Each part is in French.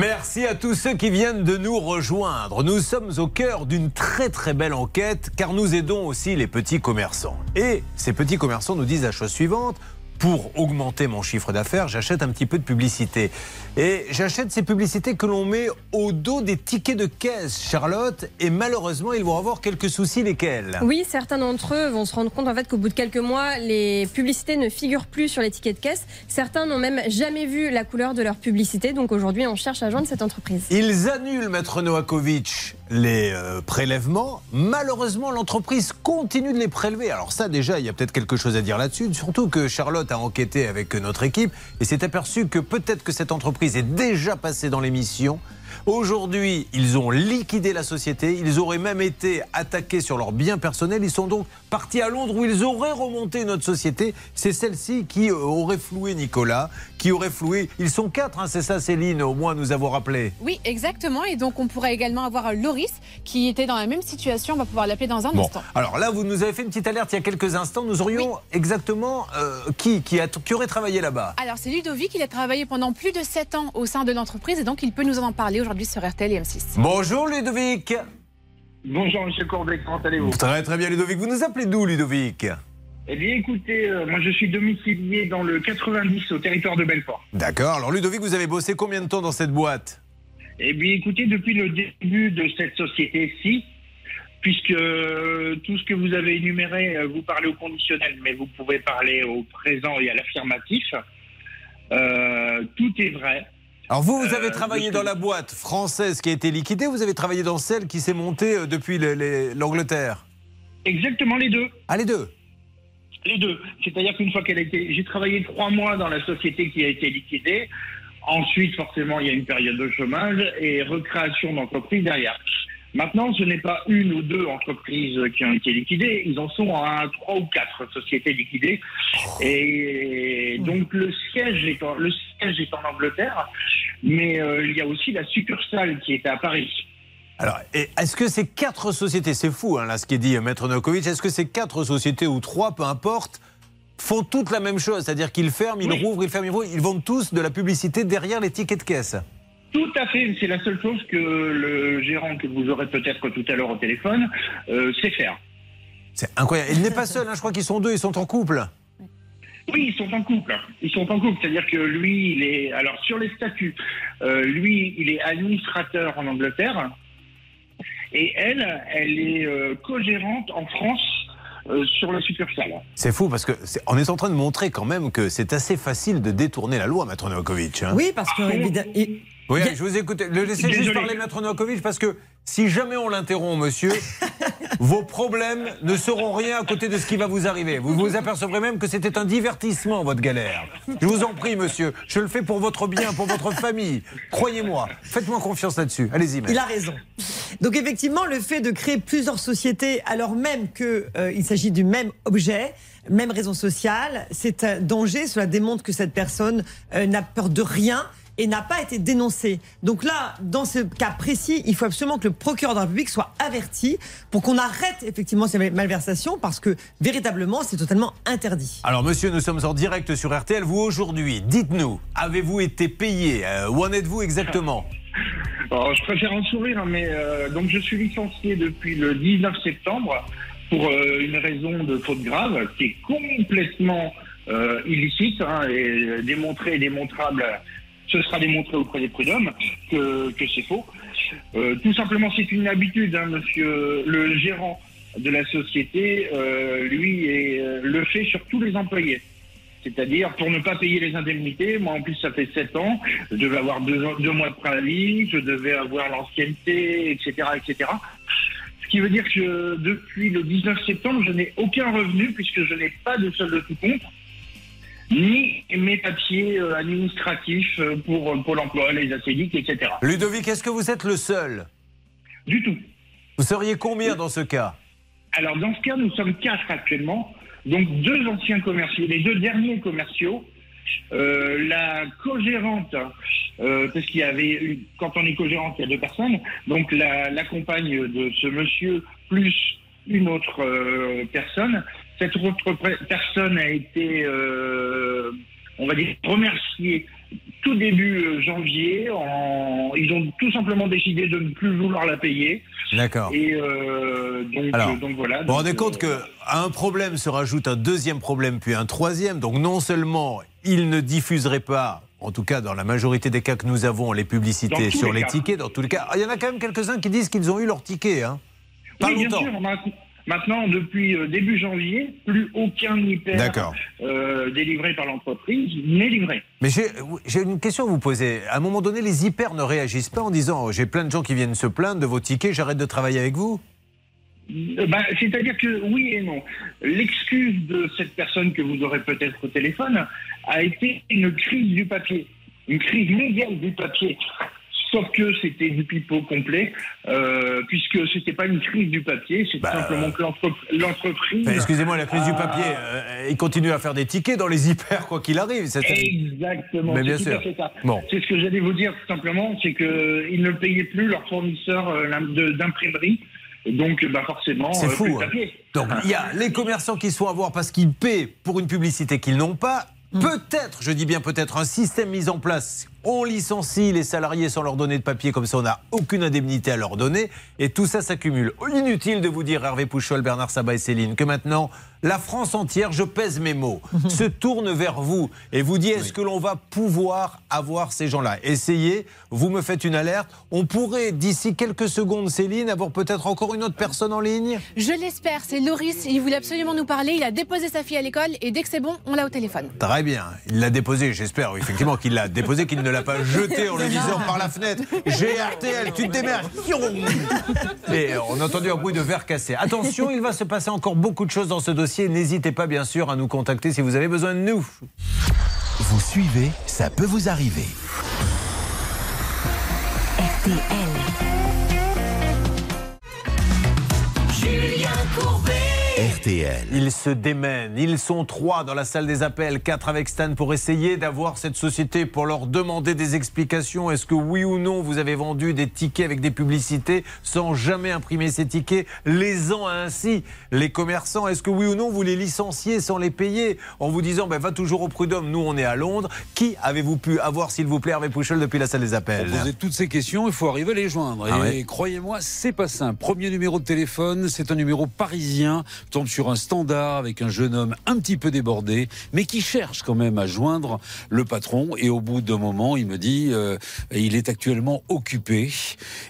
Merci à tous ceux qui viennent de nous rejoindre. Nous sommes au cœur d'une très très belle enquête car nous aidons aussi les petits commerçants. Et ces petits commerçants nous disent la chose suivante pour augmenter mon chiffre d'affaires, j'achète un petit peu de publicité. Et j'achète ces publicités que l'on met au dos des tickets de caisse, Charlotte, et malheureusement, ils vont avoir quelques soucis, lesquels Oui, certains d'entre eux vont se rendre compte en fait qu'au bout de quelques mois, les publicités ne figurent plus sur les tickets de caisse. Certains n'ont même jamais vu la couleur de leur publicité, donc aujourd'hui, on cherche à joindre cette entreprise. Ils annulent, Maître Novakovic, les euh, prélèvements. Malheureusement, l'entreprise continue de les prélever. Alors ça, déjà, il y a peut-être quelque chose à dire là-dessus, surtout que Charlotte a enquêté avec notre équipe et s'est aperçu que peut-être que cette entreprise est déjà passée dans l'émission Aujourd'hui, ils ont liquidé la société, ils auraient même été attaqués sur leurs biens personnels, ils sont donc partis à Londres où ils auraient remonté notre société. C'est celle-ci qui euh, aurait floué Nicolas, qui aurait floué... Ils sont quatre, hein, c'est ça Céline, au moins nous avons rappelé. Oui, exactement, et donc on pourrait également avoir Loris qui était dans la même situation, on va pouvoir l'appeler dans un instant. Alors là, vous nous avez fait une petite alerte il y a quelques instants, nous aurions exactement euh, qui, qui, a, qui aurait travaillé là-bas? Alors c'est Ludovic, il a travaillé pendant plus de 7 ans au sein de l'entreprise et donc il peut nous en parler aujourd'hui sur RTL et M6. Bonjour Ludovic. Bonjour Monsieur Courbet, comment allez-vous? Très très bien Ludovic. Vous nous appelez d'où Ludovic? Eh bien, écoutez, euh, moi je suis domicilié dans le 90 au territoire de Belfort. D'accord. Alors, Ludovic, vous avez bossé combien de temps dans cette boîte? Eh bien, écoutez, depuis le début de cette société-ci, puisque euh, tout ce que vous avez énuméré, euh, vous parlez au conditionnel, mais vous pouvez parler au présent et à l'affirmatif. tout est vrai. Alors vous, vous avez euh, travaillé dans la boîte française qui a été liquidée, vous avez travaillé dans celle qui s'est montée euh, depuis l'Angleterre? Exactement les deux. Ah les deux? Les deux. C'est-à-dire qu'une fois qu'elle a été... J'ai travaillé trois mois dans la société qui a été liquidée. Ensuite, forcément, il y a une période de chômage et recréation d'entreprise derrière. Maintenant, ce n'est pas une ou deux entreprises qui ont été liquidées, ils en sont à trois ou quatre sociétés liquidées. Et donc le siège est en, le siège est en Angleterre, mais euh, il y a aussi la succursale qui est à Paris. Alors, est-ce que ces quatre sociétés, c'est fou hein, là ce qui est dit Maître Nokovic, est-ce que ces quatre sociétés ou trois, peu importe, font toutes la même chose? C'est-à-dire qu'ils ferment, ils rouvrent, ils ferment, ils rouvrent, ils vendent tous de la publicité derrière les tickets de caisse tout à fait. C'est la seule chose que le gérant que vous aurez peut-être tout à l'heure au téléphone euh, sait faire. C'est incroyable. Il n'est pas seul, hein. je crois qu'ils sont deux, ils sont en couple. Oui, ils sont en couple. Ils sont en couple, c'est-à-dire que lui, il est. Alors, sur les statuts, euh, lui, il est administrateur en Angleterre. Et elle, elle est euh, co-gérante en France sur la succursale. C'est fou parce que est, on est en train de montrer quand même que c'est assez facile de détourner la loi, Maître Novakovic. Hein. Oui, parce que oui, je vous écoute. Le laissez juste parler, Maître Novakovic, parce que si jamais on l'interrompt, monsieur, vos problèmes ne seront rien à côté de ce qui va vous arriver. Vous vous apercevrez même que c'était un divertissement, votre galère. Je vous en prie, monsieur. Je le fais pour votre bien, pour votre famille. Croyez-moi. Faites-moi confiance là-dessus. Allez-y, Il a raison. Donc, effectivement, le fait de créer plusieurs sociétés, alors même qu'il euh, s'agit du même objet, même raison sociale, c'est un danger. Cela démontre que cette personne euh, n'a peur de rien et n'a pas été dénoncé. Donc là, dans ce cas précis, il faut absolument que le procureur de la République soit averti pour qu'on arrête effectivement ces malversations parce que véritablement, c'est totalement interdit. Alors monsieur, nous sommes en direct sur RTL. Vous aujourd'hui, dites-nous, avez-vous été payé euh, Où en êtes-vous exactement? Je préfère en sourire, hein, mais euh, donc je suis licencié depuis le 19 septembre pour euh, une raison de faute grave qui est complètement illicite hein, et démontrée et démontrable ce sera démontré auprès des prud'hommes que, c'est faux. Euh, tout simplement, c'est une habitude, hein, monsieur le gérant de la société, euh, lui, euh, le fait sur tous les employés. C'est-à-dire, pour ne pas payer les indemnités, moi en plus ça fait 7 ans, je devais avoir deux, mois de préavis, je devais avoir l'ancienneté, etc., etc. Ce qui veut dire que depuis le 19 septembre, je n'ai aucun revenu puisque je n'ai pas de solde de tout compte ni mes papiers euh, administratifs euh, pour euh, Pôle emploi, les acédiques, etc. Ludovic, est-ce que vous êtes le seul? Du tout. Vous seriez combien dans ce cas? Alors, dans ce cas, nous sommes quatre actuellement. Donc, deux anciens commerciaux, les deux derniers commerciaux. la co-gérante, parce qu'il y avait, quand on est co-gérante, il y a deux personnes. Donc, la, la compagne de ce monsieur plus une autre personne cette autre personne a été, euh, on va dire, remerciée tout début euh, janvier. En... Ils ont tout simplement décidé de ne plus vouloir la payer. D'accord. Et euh, donc, Alors, euh, donc voilà. Vous vous rendez compte qu'à un problème se rajoute un deuxième problème, puis un troisième. Donc non seulement ils ne diffuseraient pas, en tout cas dans la majorité des cas que nous avons, les publicités sur les tickets, dans tous les cas. Ah, Il y en a quand même quelques-uns qui disent qu'ils ont eu leur ticket. Hein. Pas oui, bien longtemps. Maintenant, depuis euh, début janvier, plus aucun hyper euh, délivré par l'entreprise n'est livré. Mais j'ai j'ai une question à vous poser. À un moment donné, les hyper ne réagissent pas en disant oh, j'ai plein de gens qui viennent se plaindre de vos tickets, j'arrête de travailler avec vous? Euh, bah, C'est-à-dire que oui et non. L'excuse de cette personne que vous aurez peut-être au téléphone a été une crise du papier, une crise mondiale du papier. Sauf que c'était du pipeau complet, euh, puisque c'était pas une crise du papier, c'est Bah, simplement que l'entre- l'entreprise. Excusez-moi, la crise du papier, euh, ils continuent à faire des tickets dans les hyper, quoi qu'il arrive. Exactement. Mais c'est bien tout sûr. à fait ça. Bon. C'est ce que j'allais vous dire tout simplement, c'est qu'ils ne payaient plus leur fournisseur euh, d'imprimerie. Donc, bah forcément, C'est euh, fou, plus de hein. Donc il y a les commerçants qui sont à voir parce qu'ils paient pour une publicité qu'ils n'ont pas. Mm. Peut-être, je dis bien peut-être, un système mis en place. On licencie les salariés sans leur donner de papier, comme ça on n'a aucune indemnité à leur donner. Et tout ça s'accumule. Inutile de vous dire, Hervé Pouchol, Bernard Sabat et Céline, que maintenant, la France entière, je pèse mes mots, se tourne vers vous et vous dit est-ce que l'on va pouvoir avoir ces gens-là? Essayez, vous me faites une alerte. On pourrait, d'ici quelques secondes, Céline, avoir peut-être encore une autre personne en ligne? Je l'espère, c'est Loris, il voulait absolument nous parler, il a déposé sa fille à l'école et dès que c'est bon, on l'a au téléphone. Très bien. Il l'a déposé, j'espère effectivement qu'il l'a déposé, qu'il ne l'a pas jeté en le disant par la fenêtre J'ai RTL, tu te démerdes. Et euh, on a entendu un bruit de verre cassé. Attention, il va se passer encore beaucoup de choses dans ce dossier. N'hésitez pas, bien sûr, à nous contacter si vous avez besoin de nous. Vous suivez, ça peut vous arriver. RTL. Ils se démènent. Ils sont trois dans la salle des appels, quatre avec Stan pour essayer d'avoir cette société, pour leur demander des explications. Est-ce que oui ou non vous avez vendu des tickets avec des publicités sans jamais imprimer ces tickets, lésant ainsi les commerçants Est-ce que oui ou non vous les licenciez sans les payer? En vous disant ben, va toujours au prud'homme, nous on est à Londres. Qui avez-vous pu avoir, s'il vous plaît, Hervé Pouchol, depuis la salle des appels? Pour poser toutes ces questions, il faut arriver à les joindre. Ah et ouais. croyez-moi, c'est pas simple. Premier numéro de téléphone, c'est un numéro parisien. Tombe sur un standard avec un jeune homme un petit peu débordé, mais qui cherche quand même à joindre le patron. Et au bout d'un moment, il me dit, euh, il est actuellement occupé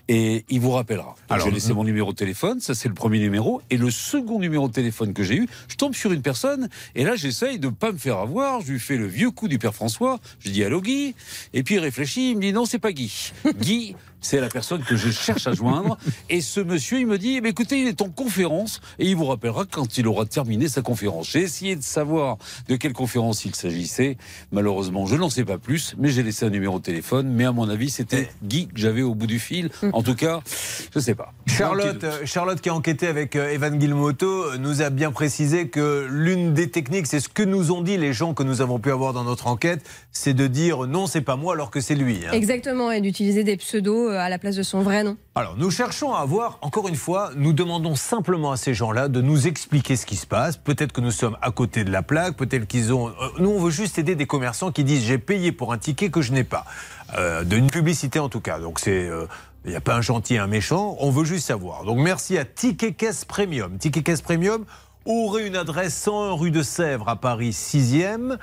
et il vous rappellera. Donc, Alors, j'ai laissé mon numéro de téléphone, ça c'est le premier numéro. Et le second numéro de téléphone que j'ai eu, je tombe sur une personne et là j'essaye de pas me faire avoir. Je lui fais le vieux coup du père François. Je dis allô Guy? Et puis il réfléchit, il me dit non c'est pas Guy. Guy, c'est la personne que je cherche à joindre. Et ce monsieur, il me dit, eh écoutez, il est en conférence et il vous rappellera quand il aura terminé sa conférence. J'ai essayé de savoir de quelle conférence il s'agissait. Malheureusement, je n'en sais pas plus, mais j'ai laissé un numéro de téléphone. Mais à mon avis, c'était Guy que j'avais au bout du fil. En tout cas, je sais pas. Charlotte, Charlotte qui a enquêté avec euh, Evan Guilmoto euh, nous a bien précisé que l'une des techniques, c'est ce que nous ont dit les gens que nous avons pu avoir dans notre enquête, c'est de dire non, c'est pas moi alors que c'est lui. hein. Exactement, et d'utiliser des pseudos euh, à la place de son vrai nom. Alors, nous cherchons à avoir, encore une fois, nous demandons simplement à ces gens-là de nous expliquer ce qui se passe. Peut-être que nous sommes à côté de la plaque, peut-être qu'ils ont. euh, nous, on veut juste aider des commerçants qui disent j'ai payé pour un ticket que je n'ai pas. Euh, D'une publicité en tout cas. Donc, c'est. euh, il n'y a pas un gentil et un méchant, on veut juste savoir. Donc merci à Ticket Caisse Premium. Ticket Caisse Premium aurait une adresse 101 rue de Sèvres à Paris 6e.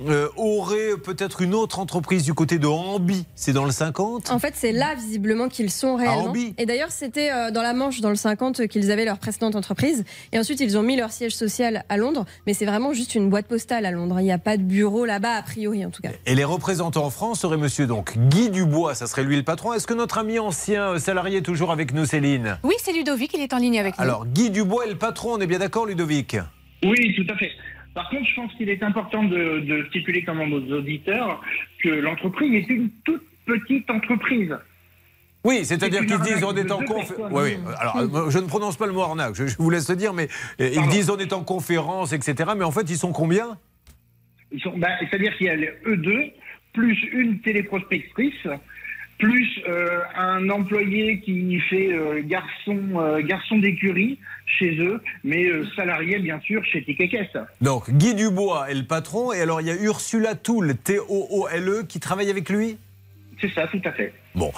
Euh, aurait peut-être une autre entreprise du côté de Ambi, c'est dans le 50 En fait, c'est là visiblement qu'ils sont réellement. Orbi. Et d'ailleurs, c'était euh, dans la Manche, dans le 50, euh, qu'ils avaient leur précédente entreprise. Et ensuite, ils ont mis leur siège social à Londres. Mais c'est vraiment juste une boîte postale à Londres. Il n'y a pas de bureau là-bas, a priori en tout cas. Et les représentants en France seraient monsieur donc Guy Dubois, ça serait lui le patron. Est-ce que notre ami ancien salarié est toujours avec nous, Céline? Oui, c'est Ludovic, il est en ligne avec nous. Alors, Guy Dubois est le patron, on est bien d'accord, Ludovic? Oui, tout à fait. Par contre, je pense qu'il est important de, de stipuler quand même aux auditeurs que l'entreprise est une toute petite entreprise. Oui, c'est-à-dire C'est qu'ils disent on est en conférence. Oui, oui. Alors, euh, je ne prononce pas le mot arnaque, je, je vous laisse le dire, mais euh, ils Pardon. disent on est en conférence, etc. Mais en fait, ils sont combien? Ils sont, bah, c'est-à-dire qu'il y a les eux deux plus une téléprospectrice plus euh, un employé qui fait euh, garçon, euh, garçon d'écurie chez eux, mais salarié bien sûr chez Ticket Donc, Guy Dubois est le patron, et alors il y a Ursula Toul, T-O-O-L-E, E, qui travaille avec lui? C'est ça, tout à fait. Bon.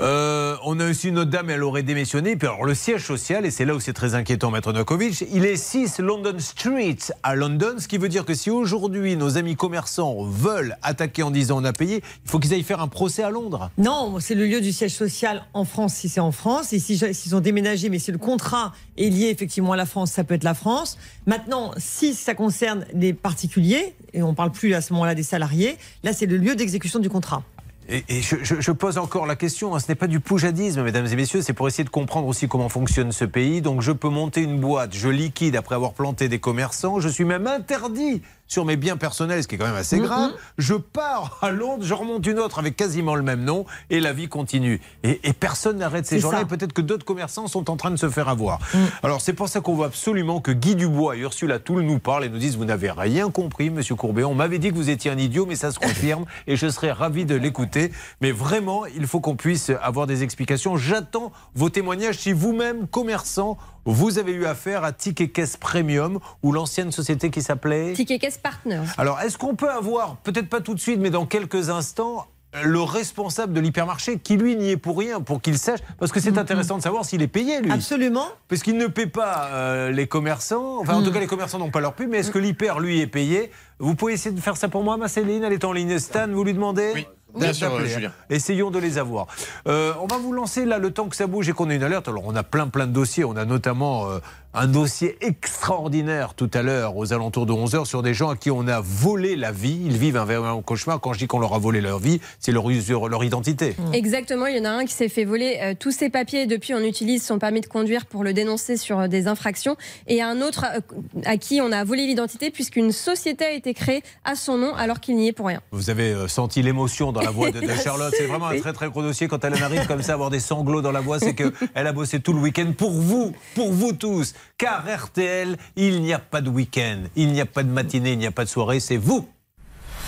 Euh, on a aussi une autre dame, elle aurait démissionné. Puis alors, le siège social, et c'est là où c'est très inquiétant, Maître Novakovic, il est 6 London Street à London, ce qui veut dire que si aujourd'hui nos amis commerçants veulent attaquer en disant on a payé, il faut qu'ils aillent faire un procès à Londres. Non, c'est le lieu du siège social en France si c'est en France. Et si s'ils ont déménagé, mais si le contrat est lié effectivement à la France, ça peut être la France. Maintenant, si ça concerne des particuliers, et on parle plus à ce moment-là des salariés, là c'est le lieu d'exécution du contrat. Et, je pose encore la question, hein, ce n'est pas du poujadisme, mesdames et messieurs, c'est pour essayer de comprendre aussi comment fonctionne ce pays. Donc je peux monter une boîte, je liquide après avoir planté des commerçants, je suis même interdit sur mes biens personnels, ce qui est quand même assez grave. Je pars à Londres, je remonte une autre avec quasiment le même nom, et la vie continue. Et, et personne n'arrête ces gens-là, et peut-être que d'autres commerçants sont en train de se faire avoir. Alors c'est pour ça qu'on veut absolument que Guy Dubois et Ursula Toul nous parlent et nous disent, vous n'avez rien compris, monsieur Courbet, on m'avait dit que vous étiez un idiot, mais ça se confirme, et je serais ravi de l'écouter. Mais vraiment, il faut qu'on puisse avoir des explications. J'attends vos témoignages si vous-même, commerçant, vous avez eu affaire à Ticket Caisse Premium ou l'ancienne société qui s'appelait... Ticket Caisse Partner. Alors, est-ce qu'on peut avoir, peut-être pas tout de suite, mais dans quelques instants, le responsable de l'hypermarché qui, lui, n'y est pour rien, pour qu'il sache Parce que c'est intéressant de savoir s'il est payé, lui. Absolument. Parce qu'il ne paie pas euh, les commerçants. Enfin, en tout cas, les commerçants n'ont pas leur pub. Mais est-ce que l'hyper, lui, est payé? Vous pouvez essayer de faire ça pour moi, ma Céline? Elle est en ligne. Stan, vous lui demandez? Oui, bien sûr, euh, hein. Julien. Essayons de les avoir. Euh, on va vous lancer là le temps que ça bouge et qu'on ait une alerte. Alors, on a plein, plein de dossiers. On a notamment euh, un dossier extraordinaire tout à l'heure, aux alentours de 11h, sur des gens à qui on a volé la vie. Ils vivent un véritable cauchemar. Quand je dis qu'on leur a volé leur vie, c'est leur, usure- leur identité. Exactement, il y en a un qui s'est fait voler euh, tous ses papiers depuis on utilise son permis de conduire pour le dénoncer sur euh, des infractions et un autre euh, à qui on a volé l'identité puisqu'une société a été créée à son nom alors qu'il n'y est pour rien. Vous avez euh, senti l'émotion dans la voix de, Charlotte. C'est vraiment un très très gros dossier. Quand elle en arrive comme ça, avoir des sanglots dans la voix, c'est qu'elle a bossé tout le week-end pour vous, pour vous tous. Car RTL, il n'y a pas de week-end, il n'y a pas de matinée, il n'y a pas de soirée, c'est vous.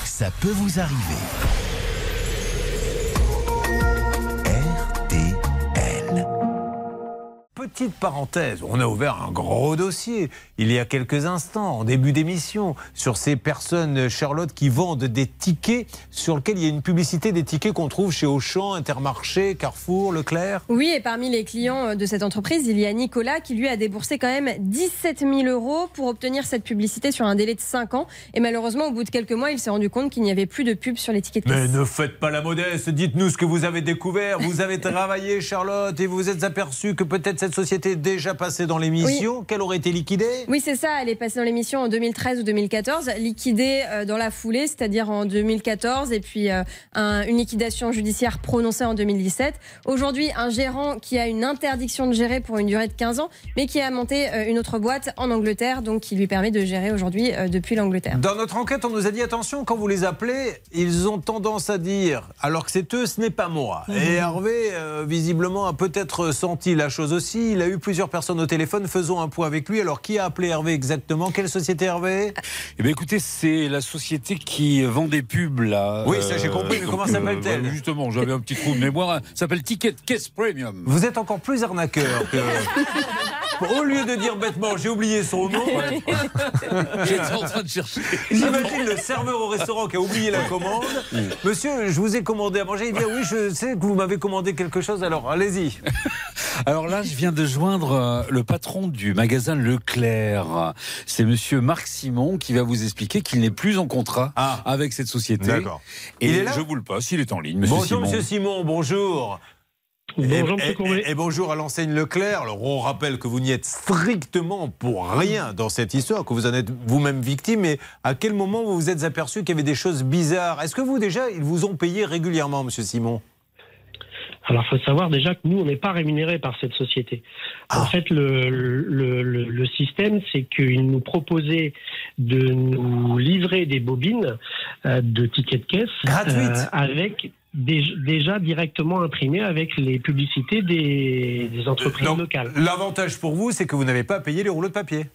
Ça peut vous arriver. Petite parenthèse, on a ouvert un gros dossier il y a quelques instants, en début d'émission, sur ces personnes, Charlotte, qui vendent des tickets sur lesquels il y a une publicité des tickets qu'on trouve chez Auchan, Intermarché, Carrefour, Leclerc. Oui, et parmi les clients euh, de cette entreprise, il y a Nicolas qui lui a déboursé quand même 17 000 euros pour obtenir cette publicité sur un délai de 5 ans. Et malheureusement, au bout de quelques mois, il s'est rendu compte qu'il n'y avait plus de pub sur les tickets de Mais caisse. ne faites pas la modeste, dites-nous ce que vous avez découvert. Vous avez travaillé, Charlotte, et vous vous êtes aperçu que peut-être cette société déjà passée dans l'émission, qu'elle aurait été liquidée? Oui, c'est ça. Elle est passée dans l'émission en 2013 ou 2014, liquidée euh, dans la foulée, c'est-à-dire en 2014, et puis euh, un- une liquidation judiciaire prononcée en 2017. Aujourd'hui, un gérant qui a une interdiction de gérer pour une durée de 15 ans, mais qui a monté euh, une autre boîte en Angleterre, donc qui lui permet de gérer aujourd'hui depuis l'Angleterre. Dans notre enquête, on nous a dit attention, quand vous les appelez, ils ont tendance à dire, alors que c'est eux, ce n'est pas moi. Et Hervé, euh, visiblement, a peut-être senti la chose aussi. Il a eu plusieurs personnes au téléphone. Faisons un point avec lui. Alors, qui a appelé Hervé exactement? Quelle société Hervé? Eh bien, écoutez, c'est la société qui vend des pubs, là. Oui, ça, j'ai compris, mais donc, comment s'appelle-t-elle? bah, Justement, j'avais un petit trou de mémoire. Ça s'appelle Ticket Case Premium. Vous êtes encore plus arnaqueur que. Au lieu de dire bêtement, j'ai oublié son nom, J'étais en train de chercher. J'imagine le serveur au restaurant qui a oublié la commande. Monsieur, je vous ai commandé à manger. Il dit oui, je sais que vous m'avez commandé quelque chose. Alors allez-y. Alors là, je viens de joindre euh, le patron du magasin Leclerc. C'est monsieur Marc Simon qui va vous expliquer qu'il n'est plus en contrat Ah. avec cette société. D'accord. Et Il est là je vous le passe, il est en ligne, monsieur bonjour Simon. Monsieur Simon, bonjour. Bonjour, et, et- et bonjour à l'enseigne Leclerc. Alors on rappelle que vous n'y êtes strictement pour rien dans cette histoire, que vous en êtes vous-même victime. Mais à quel moment vous vous êtes aperçu qu'il y avait des choses bizarres? Est-ce que vous déjà ils vous ont payé régulièrement, Monsieur Simon? Alors, il faut savoir déjà que nous, on n'est pas rémunérés par cette société. Ah. En fait, le, le, le, le système, c'est qu'ils nous proposaient de nous livrer des bobines euh, de tickets de caisse Gratuites. avec des- déjà directement imprimées avec les publicités des, des entreprises Donc, locales. L'avantage pour vous, c'est que vous n'avez pas à payer les rouleaux de papier.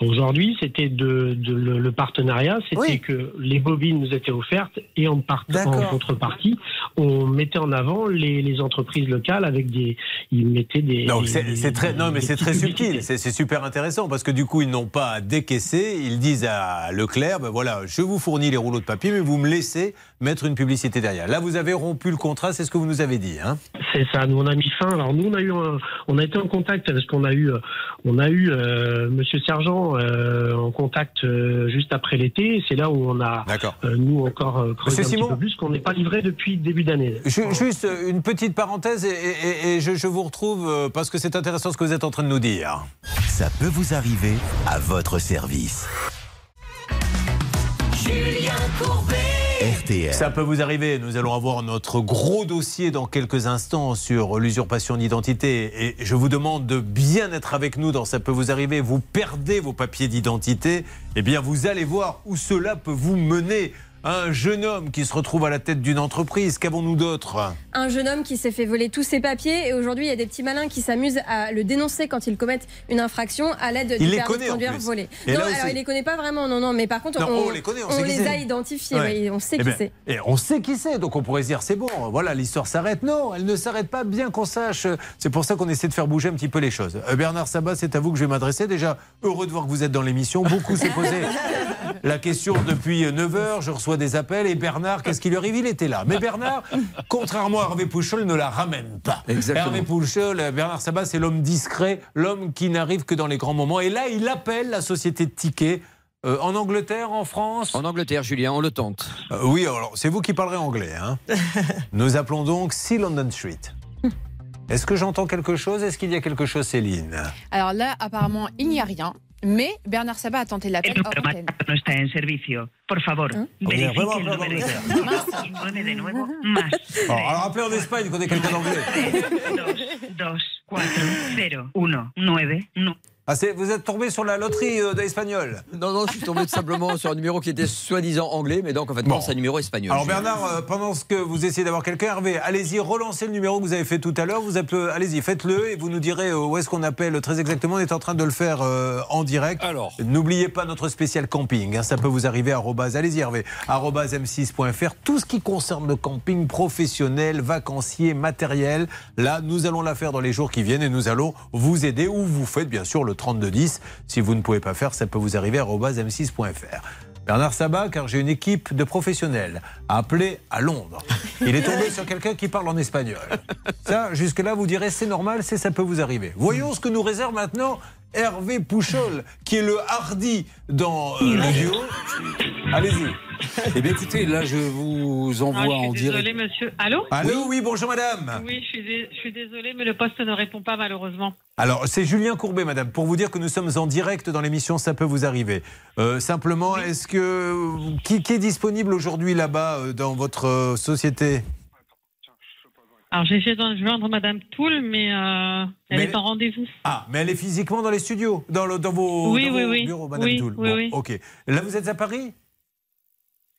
Aujourd'hui, c'était de, de- le, le partenariat, c'était Oui. que les bobines nous étaient offertes et en, part- en contrepartie, on mettait en avant les, les entreprises locales avec des, ils mettaient des. Donc des- c'est c'est très, non mais c'est très subtil, c'est super intéressant parce que du coup ils n'ont pas à décaisser, ils disent à Leclerc, ben voilà, je vous fournis les rouleaux de papier, mais vous me laissez mettre une publicité derrière. Là vous avez rompu le contrat, c'est ce que vous nous avez dit. Hein C'est ça. Nous on a mis fin. Alors nous on a eu, un- on a été en contact parce qu'on a eu, euh, on a eu euh, Monsieur Sergent euh, en contact euh, juste après l'été. C'est là où on a, D'accord. nous encore creusé un petit Simon peu plus qu'on n'est pas livré depuis le début d'année. Juste une petite parenthèse et, et- et je, je vous retrouve euh, parce que c'est intéressant ce que vous êtes en train de nous dire. Ça peut vous arriver à votre service. RTL. Ça peut vous arriver. Nous allons avoir notre gros dossier dans quelques instants sur l'usurpation d'identité. Et je vous demande de bien être avec nous dans Ça peut vous arriver. Vous perdez vos papiers d'identité. Eh bien, vous allez voir où cela peut vous mener. Un jeune homme qui se retrouve à la tête d'une entreprise. Qu'avons-nous d'autre? Un jeune homme qui s'est fait voler tous ses papiers et aujourd'hui il y a des petits malins qui s'amusent à le dénoncer quand ils commettent une infraction à l'aide du permis de conduire volé. Et non, alors il les connaît pas vraiment, non, non, mais par contre Non, on, on les connaît, on sait qui les c'est. a identifiés, Ouais. oui, on sait Eh qui ben, c'est. Et on sait qui c'est, donc on pourrait se dire c'est bon, voilà, l'histoire s'arrête. Non, elle ne s'arrête pas, bien qu'on sache. C'est pour ça qu'on essaie de faire bouger un petit peu les choses. Euh, Bernard Sabat, c'est à vous que je vais m'adresser. Déjà, heureux de voir que vous êtes dans l'émission. Beaucoup se posaient la question depuis 9h. Je reçois des appels. Et Bernard, qu'est-ce qui lui arrive? Il était là. Mais Bernard, contrairement à Hervé Pouchol, ne la ramène pas. Exactement. Hervé Pouchol, Bernard Sabat, c'est l'homme discret, l'homme qui n'arrive que dans les grands moments. Et là, il appelle la société de tickets. euh, en Angleterre, en France? En Angleterre, Julien, on le tente. euh, oui, alors c'est vous qui parlerez anglais. Hein. Nous appelons donc Sea London Street. Est-ce que j'entends quelque chose? Est-ce qu'il y a quelque chose, Céline? Alors là, apparemment, il n'y a rien. Mais Bernard Sabat a tenté l'appel El hors antenne. no está en servicio. Por favor, Angleterre. y nueve de nuevo más. Oh, Alors appelez en Espagne, qu'on ait quelqu'un d'anglais. Dos, dos, cuatro, cero, uno, nueve, no. Ah, vous êtes tombé sur la loterie euh, d'espagnol Non, non, je suis tombé tout simplement sur un numéro qui était soi-disant anglais, mais donc en fait, Bon. c'est un numéro espagnol. Alors. Bernard, euh, pendant ce que vous essayez d'avoir quelqu'un, Hervé, allez-y, relancez le numéro que vous avez fait tout à l'heure. Vous appelez- allez-y, faites-le et vous nous direz euh, où est-ce qu'on appelle très exactement. On est en train de le faire euh, en direct. Alors. N'oubliez pas notre spécial camping. hein, ça peut vous arriver. Allez-y, Hervé. arrobase m6.fr. Tout ce qui concerne le camping professionnel, vacancier, matériel. Là, nous allons la faire dans les jours qui viennent et nous allons vous aider ou vous faites bien sûr le 3210. Si vous ne pouvez pas faire, ça peut vous arriver. arrobase m6.fr. Bernard Sabat, car j'ai une équipe de professionnels à appeler à Londres. Il est tombé sur quelqu'un qui parle en espagnol. Ça, jusque-là, vous direz, c'est normal, c'est ça peut vous arriver. Voyons ce que nous réserve maintenant Hervé Pouchol, qui est le hardi dans euh, le duo. Allez-y. Eh bien, écoutez, là, je vous Ah, envoie je en suis désolée, direct. monsieur. Allô Allô, oui, bonjour madame. Oui, je suis, dé- je suis désolée, mais le poste ne répond pas malheureusement. Alors, c'est Julien Courbet, madame, pour vous dire que nous sommes en direct dans l'émission Ça peut vous arriver. Euh, simplement, est-ce que. Qui, qui est disponible aujourd'hui là-bas euh, dans votre euh, société? Alors, j'ai essayé de joindre Madame Toul, mais euh, elle Mais- est en rendez-vous. Ah, mais elle est physiquement dans les studios, dans, le- dans vos, Oui, dans oui, vos oui. bureaux, madame Oui, Toul. oui, Bon, oui. Ok. Là, vous êtes à Paris?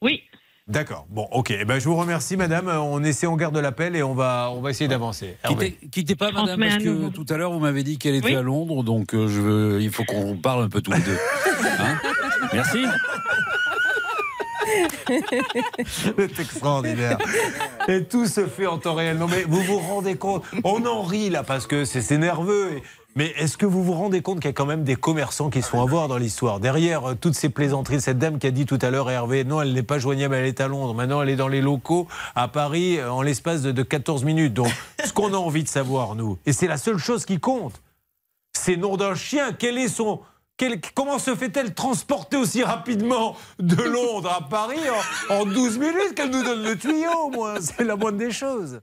Oui. D'accord. Bon, ok. Eh ben, je vous remercie, madame. On essaie, on garde l'appel et on va, on va essayer d'avancer. Quittez, quittez pas, madame, parce que nouveau. tout à l'heure, vous m'avez dit qu'elle était Oui. à Londres, donc euh, je veux, il faut qu'on parle un peu tous les deux. Hein? Merci. C'est extraordinaire. Et tout se fait en temps réel. Non, mais vous vous rendez compte On en rit là parce que c'est nerveux. Mais est-ce que vous vous rendez compte qu'il y a quand même des commerçants qui se font avoir dans l'histoire? Derrière euh, toutes ces plaisanteries, cette dame qui a dit tout à l'heure, Hervé, non, elle n'est pas joignable, elle est à Londres. Maintenant, elle est dans les locaux à Paris euh, en l'espace de, de 14 minutes. Donc, ce qu'on a envie de savoir, nous, et c'est la seule chose qui compte, c'est nom d'un chien. Quel est son. Comment se fait-elle transporter aussi rapidement de Londres à Paris en, en 12 minutes Qu'elle nous donne le tuyau. C'est la moindre des choses.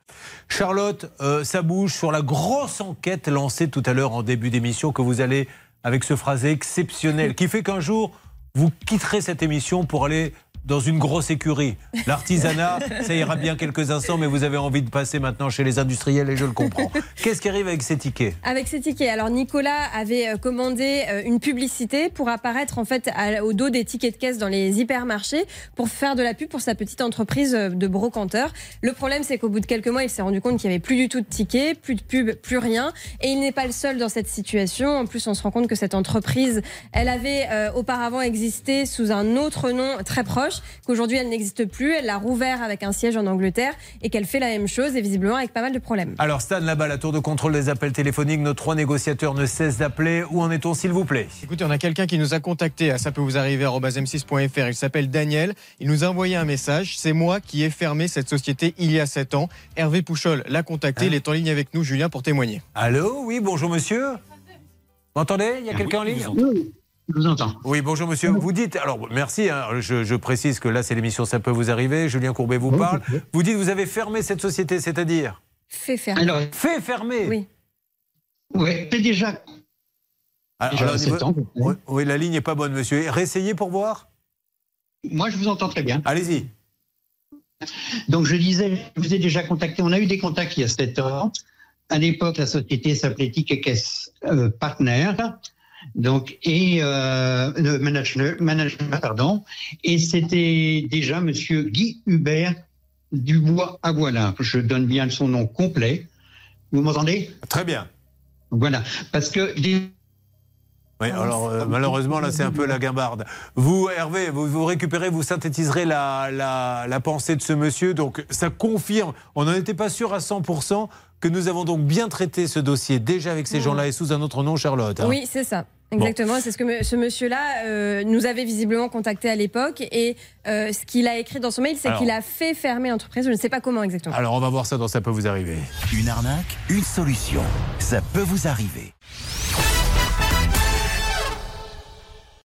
Charlotte, euh, ça bouge sur la grosse enquête lancée tout à l'heure en début d'émission que vous allez, avec ce phrasé exceptionnel, qui fait qu'un jour, vous quitterez cette émission pour aller dans une grosse écurie. L'artisanat, ça ira bien quelques instants, mais vous avez envie de passer maintenant chez les industriels et je le comprends. Qu'est-ce qui arrive avec ces tickets? Avec ces tickets, alors Nicolas avait euh, commandé euh, une publicité pour apparaître en fait au dos des tickets de caisse dans les hypermarchés pour faire de la pub pour sa petite entreprise euh, de brocanteur. Le problème, c'est qu'au bout de quelques mois, il s'est rendu compte qu'il n'y avait plus du tout de tickets, plus de pub, plus rien. Et il n'est pas le seul dans cette situation. En plus, on se rend compte que cette entreprise, elle avait auparavant existé sous un autre nom très proche, qu'aujourd'hui elle n'existe plus. Elle l'a rouvert avec un siège en Angleterre et qu'elle fait la même chose et visiblement avec pas mal de problèmes. Alors Stan, là-bas, la tour de contrôle des appels téléphoniques, nos trois négociateurs ne cessent d'appeler. Où en est-on, s'il vous plaît? Écoutez, on a quelqu'un qui nous a contacté à ça peut vous arriver m6.fr. Il s'appelle Daniel. Il nous a envoyé un message. C'est moi qui ai fermé cette société il y a 7 ans. Hervé Pouchol l'a contacté. Il est en ligne avec nous, Julien, pour témoigner. Allô? Oui, bonjour monsieur. Vous m'entendez? Il y a quelqu'un en ligne? Je vous entends. Oui, bonjour monsieur. Vous dites, alors merci, hein, je, je précise que là c'est l'émission Ça peut vous arriver. Julien Courbet vous parle. Vous dites, vous avez fermé cette société, c'est-à-dire Fait fermer. Alors, Fait fermer Oui. ouais, c'est déjà. Alors, déjà alors, niveau- ans. oui, oui, la ligne n'est pas bonne monsieur. Réessayez pour voir Moi, je vous entends très bien. Allez-y. Donc, je disais, je vous ai déjà contacté. On a eu des contacts il y a 7 ans. À l'époque, la société s'appelait Tikekes euh, Partner. Donc, et euh, le management, management, pardon. Et c'était déjà Monsieur Guy Hubert Dubois à voilà. Je donne bien son nom complet. Vous m'entendez? Très bien. Voilà. Parce que Oui, alors euh, malheureusement, là, c'est un peu la guimbarde. Vous, Hervé, vous, vous récupérez, vous synthétiserez la, la, la pensée de ce monsieur. Donc, ça confirme, on n'en était pas sûr à 100%, que nous avons donc bien traité ce dossier déjà avec ces gens-là et sous un autre nom, Charlotte. hein. Oui, c'est ça. Exactement, c'est ce que ce monsieur-là euh, nous avait visiblement contacté à l'époque et euh, ce qu'il a écrit dans son mail, c'est Alors- qu'il a fait fermer l'entreprise. Je ne sais pas comment exactement. Alors, on va voir ça dans Ça peut vous arriver. Une arnaque, une solution. Ça peut vous arriver.